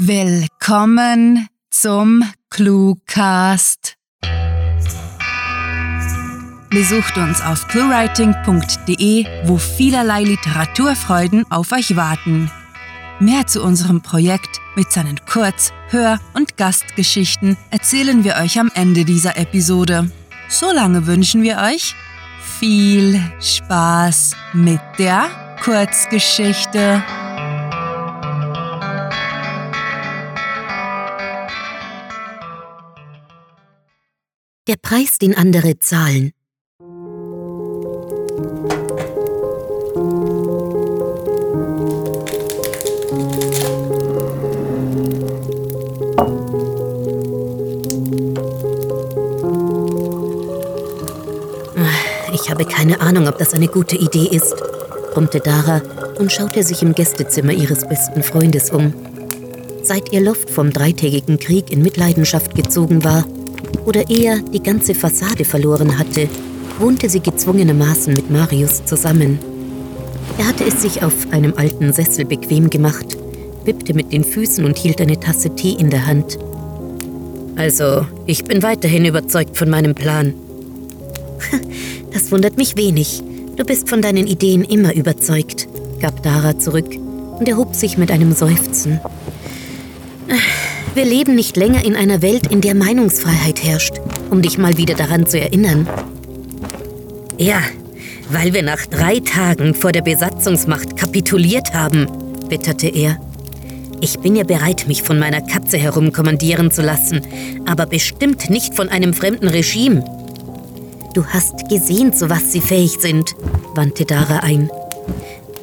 Willkommen zum Cluecast. Besucht uns auf cluewriting.de, wo vielerlei Literaturfreuden auf euch warten. Mehr zu unserem Projekt mit seinen Kurz-, Hör- und Gastgeschichten erzählen wir euch am Ende dieser Episode. Solange wünschen wir euch viel Spaß mit der Kurzgeschichte. Der Preis, den andere zahlen. Ich habe keine Ahnung, ob das eine gute Idee ist, brummte Dara und schaute sich im Gästezimmer ihres besten Freundes um. Seit ihr Loft vom dreitägigen Krieg in Mitleidenschaft gezogen war, oder eher die ganze Fassade verloren hatte, wohnte sie gezwungenermaßen mit Marius zusammen. Er hatte es sich auf einem alten Sessel bequem gemacht, wippte mit den Füßen und hielt eine Tasse Tee in der Hand. Also, ich bin weiterhin überzeugt von meinem Plan. Das wundert mich wenig. Du bist von deinen Ideen immer überzeugt, gab Dara zurück und erhob sich mit einem Seufzen. Wir leben nicht länger in einer Welt, in der Meinungsfreiheit herrscht, um dich mal wieder daran zu erinnern. Ja, weil wir nach drei Tagen vor der Besatzungsmacht kapituliert haben, witterte er. Ich bin ja bereit, mich von meiner Katze herumkommandieren zu lassen, aber bestimmt nicht von einem fremden Regime. Du hast gesehen, zu was sie fähig sind, wandte Dara ein.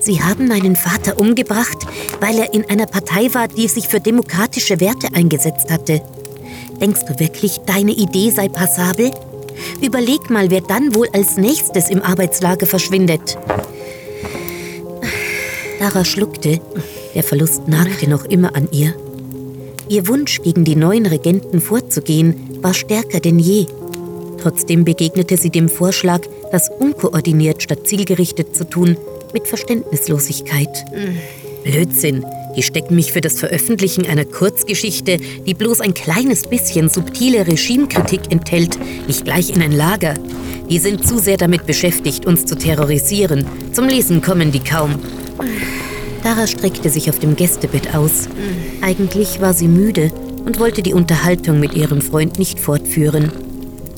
Sie haben meinen Vater umgebracht, weil er in einer Partei war, die sich für demokratische Werte eingesetzt hatte. Denkst du wirklich, deine Idee sei passabel? Überleg mal, wer dann wohl als nächstes im Arbeitslager verschwindet. Dara schluckte. Der Verlust nagte noch immer an ihr. Ihr Wunsch, gegen die neuen Regenten vorzugehen, war stärker denn je. Trotzdem begegnete sie dem Vorschlag, das unkoordiniert statt zielgerichtet zu tun, mit Verständnislosigkeit. Blödsinn. Die stecken mich für das Veröffentlichen einer Kurzgeschichte, die bloß ein kleines bisschen subtile Regimekritik enthält, nicht gleich in ein Lager. Die sind zu sehr damit beschäftigt, uns zu terrorisieren. Zum Lesen kommen die kaum. Dara streckte sich auf dem Gästebett aus. Eigentlich war sie müde und wollte die Unterhaltung mit ihrem Freund nicht fortführen.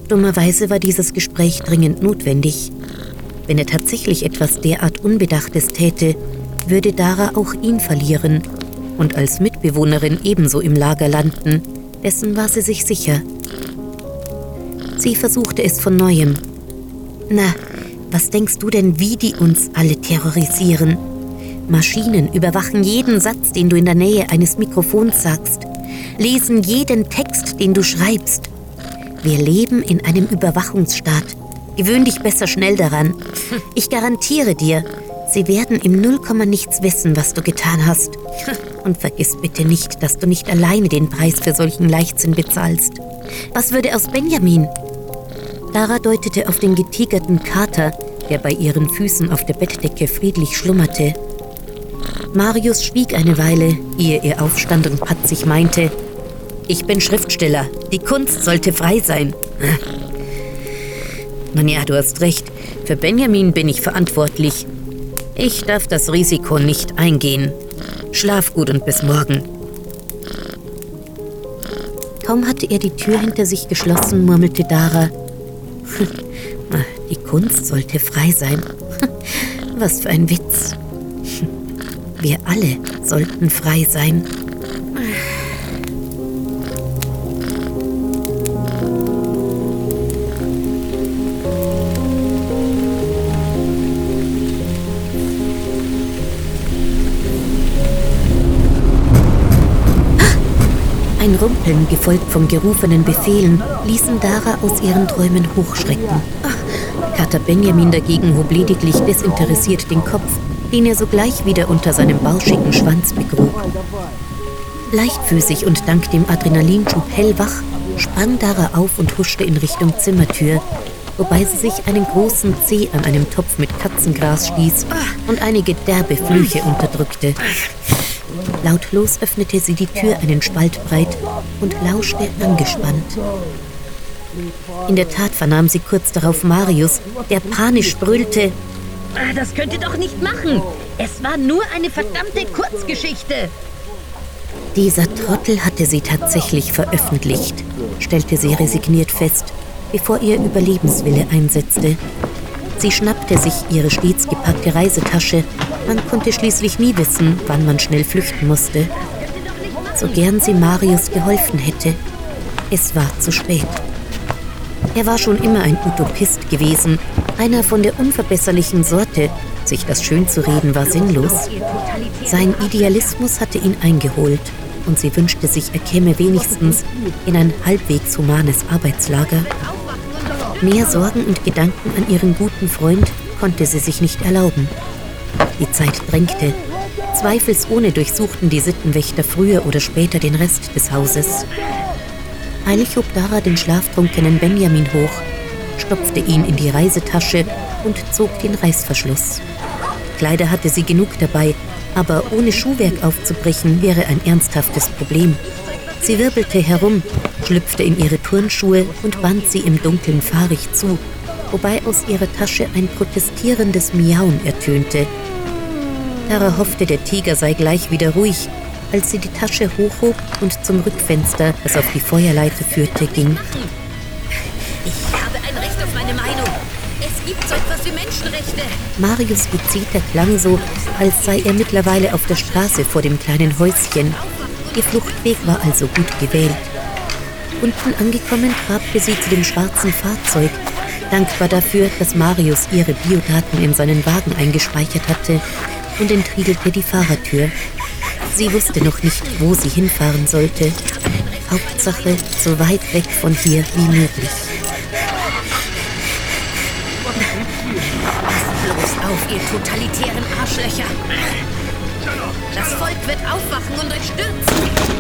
Dummerweise war dieses Gespräch dringend notwendig. Wenn er tatsächlich etwas derart Unbedachtes täte, würde Dara auch ihn verlieren und als Mitbewohnerin ebenso im Lager landen. Dessen war sie sich sicher. Sie versuchte es von neuem. Na, was denkst du denn, wie die uns alle terrorisieren? Maschinen überwachen jeden Satz, den du in der Nähe eines Mikrofons sagst, lesen jeden Text, den du schreibst. Wir leben in einem Überwachungsstaat. Gewöhn dich besser schnell daran. Ich garantiere dir, sie werden im Nullkomma nichts wissen, was du getan hast. Und vergiss bitte nicht, dass du nicht alleine den Preis für solchen Leichtsinn bezahlst. Was würde aus Benjamin? Dara deutete auf den getigerten Kater, der bei ihren Füßen auf der Bettdecke friedlich schlummerte. Marius schwieg eine Weile, ehe er aufstand und patzig meinte, ich bin Schriftsteller. Die Kunst sollte frei sein. Nun ja, du hast recht. Für Benjamin bin ich verantwortlich. Ich darf das Risiko nicht eingehen. Schlaf gut und bis morgen. Kaum hatte er die Tür hinter sich geschlossen, murmelte Dara. Die Kunst sollte frei sein. Was für ein Witz. Wir alle sollten frei sein. Ein Rumpeln, gefolgt von gerufenen Befehlen, ließen Dara aus ihren Träumen hochschrecken. Kater Benjamin dagegen hob lediglich desinteressiert den Kopf, den er sogleich wieder unter seinem bauschigen Schwanz begrub. Leichtfüßig und dank dem Adrenalinschub hellwach sprang Dara auf und huschte in Richtung Zimmertür, wobei sie sich einen großen Zeh an einem Topf mit Katzengras stieß und einige derbe Flüche unterdrückte. Lautlos öffnete sie die Tür einen Spalt breit und lauschte angespannt. In der Tat vernahm sie kurz darauf Marius, der panisch brüllte. Ah, das könnt ihr doch nicht machen. Es war nur eine verdammte Kurzgeschichte. Dieser Trottel hatte sie tatsächlich veröffentlicht, stellte sie resigniert fest, bevor ihr Überlebenswille einsetzte. Sie schnappte sich ihre stets gepackte Reisetasche. Man konnte schließlich nie wissen, wann man schnell flüchten musste. So gern sie Marius geholfen hätte. Es war zu spät. Er war schon immer ein Utopist gewesen, einer von der unverbesserlichen Sorte. Sich das schön zu reden war sinnlos. Sein Idealismus hatte ihn eingeholt und sie wünschte sich, er käme wenigstens in ein halbwegs humanes Arbeitslager. Mehr Sorgen und Gedanken an ihren guten Freund konnte sie sich nicht erlauben. Die Zeit drängte. Zweifelsohne durchsuchten die Sittenwächter früher oder später den Rest des Hauses. Eilig hob Dara den schlaftrunkenen Benjamin hoch, stopfte ihn in die Reisetasche und zog den Reißverschluss. Kleider hatte sie genug dabei, aber ohne Schuhwerk aufzubrechen wäre ein ernsthaftes Problem. Sie wirbelte herum, schlüpfte in ihre Turnschuhe und band sie im Dunkeln fahrig zu, wobei aus ihrer Tasche ein protestierendes Miauen ertönte. Tara hoffte, der Tiger sei gleich wieder ruhig, als sie die Tasche hochhob und zum Rückfenster, das auf die Feuerleiter führte, ging. Ich habe ein Recht auf meine Meinung. Es gibt so etwas wie Menschenrechte. Marius Gezeter klang so, als sei er mittlerweile auf der Straße vor dem kleinen Häuschen. Ihr Fluchtweg war also gut gewählt. Unten angekommen trabte sie zu dem schwarzen Fahrzeug, dankbar dafür, dass Marius ihre Biodaten in seinen Wagen eingespeichert hatte und entriegelte die Fahrertür. Sie wusste noch nicht, wo sie hinfahren sollte. Hauptsache, so weit weg von hier wie möglich. Passt bloß auf, ihr totalitären Arschlöcher. Das Volk wird aufwachen und euch stürzen.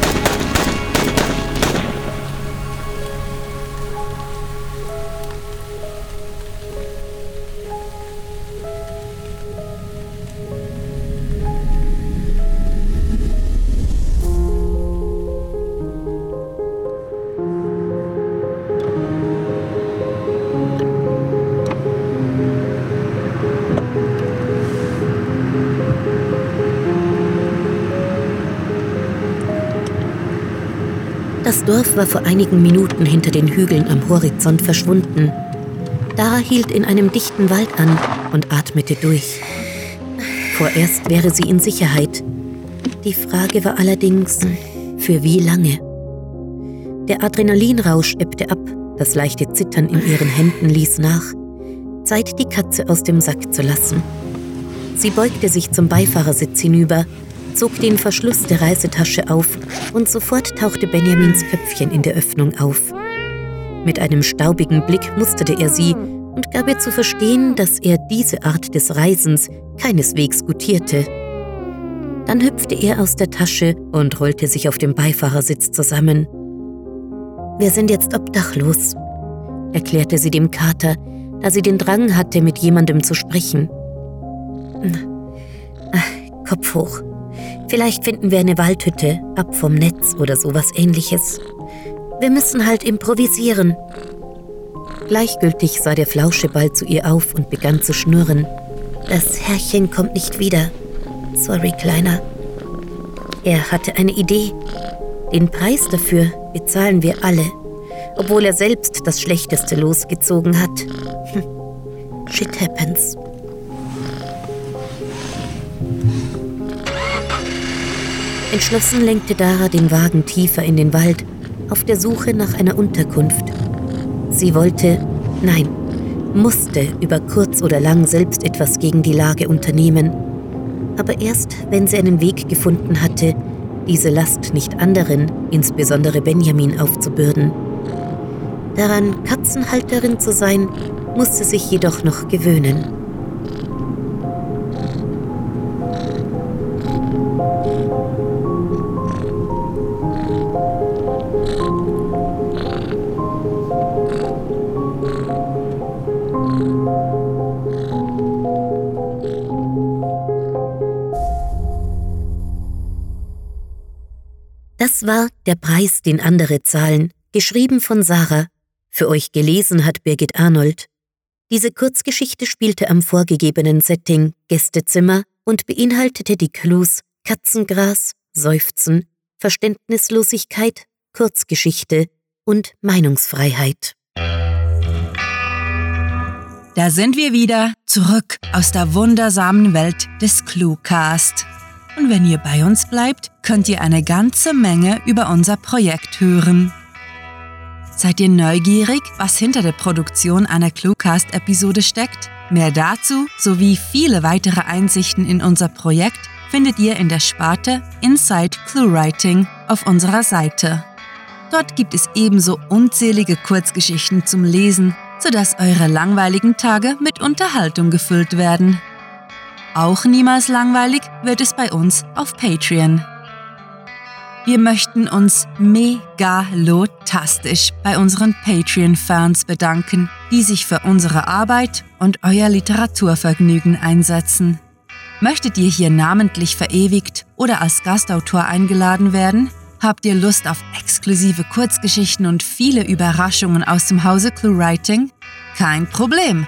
Das Dorf war vor einigen Minuten hinter den Hügeln am Horizont verschwunden. Dara hielt in einem dichten Wald an und atmete durch. Vorerst wäre sie in Sicherheit. Die Frage war allerdings, für wie lange? Der Adrenalinrausch ebbte ab, das leichte Zittern in ihren Händen ließ nach. Zeit, die Katze aus dem Sack zu lassen. Sie beugte sich zum Beifahrersitz hinüber, zog den Verschluss der Reisetasche auf und sofort tauchte Benjamins Köpfchen in der Öffnung auf. Mit einem staubigen Blick musterte er sie und gab ihr zu verstehen, dass er diese Art des Reisens keineswegs gutierte. Dann hüpfte er aus der Tasche und rollte sich auf dem Beifahrersitz zusammen. Wir sind jetzt obdachlos, erklärte sie dem Kater, da sie den Drang hatte, mit jemandem zu sprechen. Ach, Kopf hoch. Vielleicht finden wir eine Waldhütte, ab vom Netz oder sowas ähnliches. Wir müssen halt improvisieren. Gleichgültig sah der Flauscheball zu ihr auf und begann zu schnurren. Das Herrchen kommt nicht wieder. Sorry, Kleiner. Er hatte eine Idee. Den Preis dafür bezahlen wir alle, obwohl er selbst das Schlechteste losgezogen hat. Shit happens. Entschlossen lenkte Dara den Wagen tiefer in den Wald, auf der Suche nach einer Unterkunft. Sie wollte, nein, musste über kurz oder lang selbst etwas gegen die Lage unternehmen. Aber erst, wenn sie einen Weg gefunden hatte, diese Last nicht anderen, insbesondere Benjamin, aufzubürden. Daran, Katzenhalterin zu sein, musste sich jedoch noch gewöhnen. Das war Der Preis, den andere zahlen, geschrieben von Sarah. Für euch gelesen hat Birgit Arnold. Diese Kurzgeschichte spielte am vorgegebenen Setting Gästezimmer und beinhaltete die Clues Katzengras, Seufzen, Verständnislosigkeit, Kurzgeschichte und Meinungsfreiheit. Da sind wir wieder, zurück aus der wundersamen Welt des Cluecast. Und wenn ihr bei uns bleibt, könnt ihr eine ganze Menge über unser Projekt hören. Seid ihr neugierig, was hinter der Produktion einer Cluecast-Episode steckt? Mehr dazu sowie viele weitere Einsichten in unser Projekt findet ihr in der Sparte Inside ClueWriting auf unserer Seite. Dort gibt es ebenso unzählige Kurzgeschichten zum Lesen, sodass eure langweiligen Tage mit Unterhaltung gefüllt werden. Auch niemals langweilig wird es bei uns auf Patreon. Wir möchten uns megalotastisch bei unseren Patreon-Fans bedanken, die sich für unsere Arbeit und euer Literaturvergnügen einsetzen. Möchtet ihr hier namentlich verewigt oder als Gastautor eingeladen werden? Habt ihr Lust auf exklusive Kurzgeschichten und viele Überraschungen aus dem Hause ClueWriting? Kein Problem!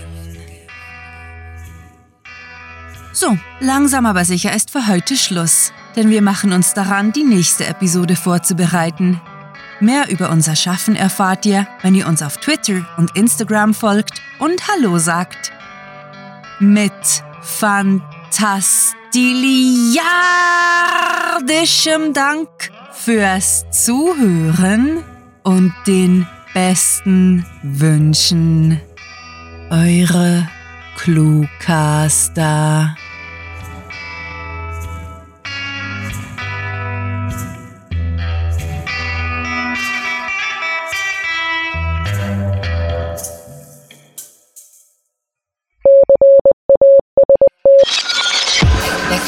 So, langsam aber sicher ist für heute Schluss, denn wir machen uns daran, die nächste Episode vorzubereiten. Mehr über unser Schaffen erfahrt ihr, wenn ihr uns auf Twitter und Instagram folgt und Hallo sagt. Mit fantastiliardischem Dank fürs Zuhören und den besten Wünschen. Eure Cluecaster.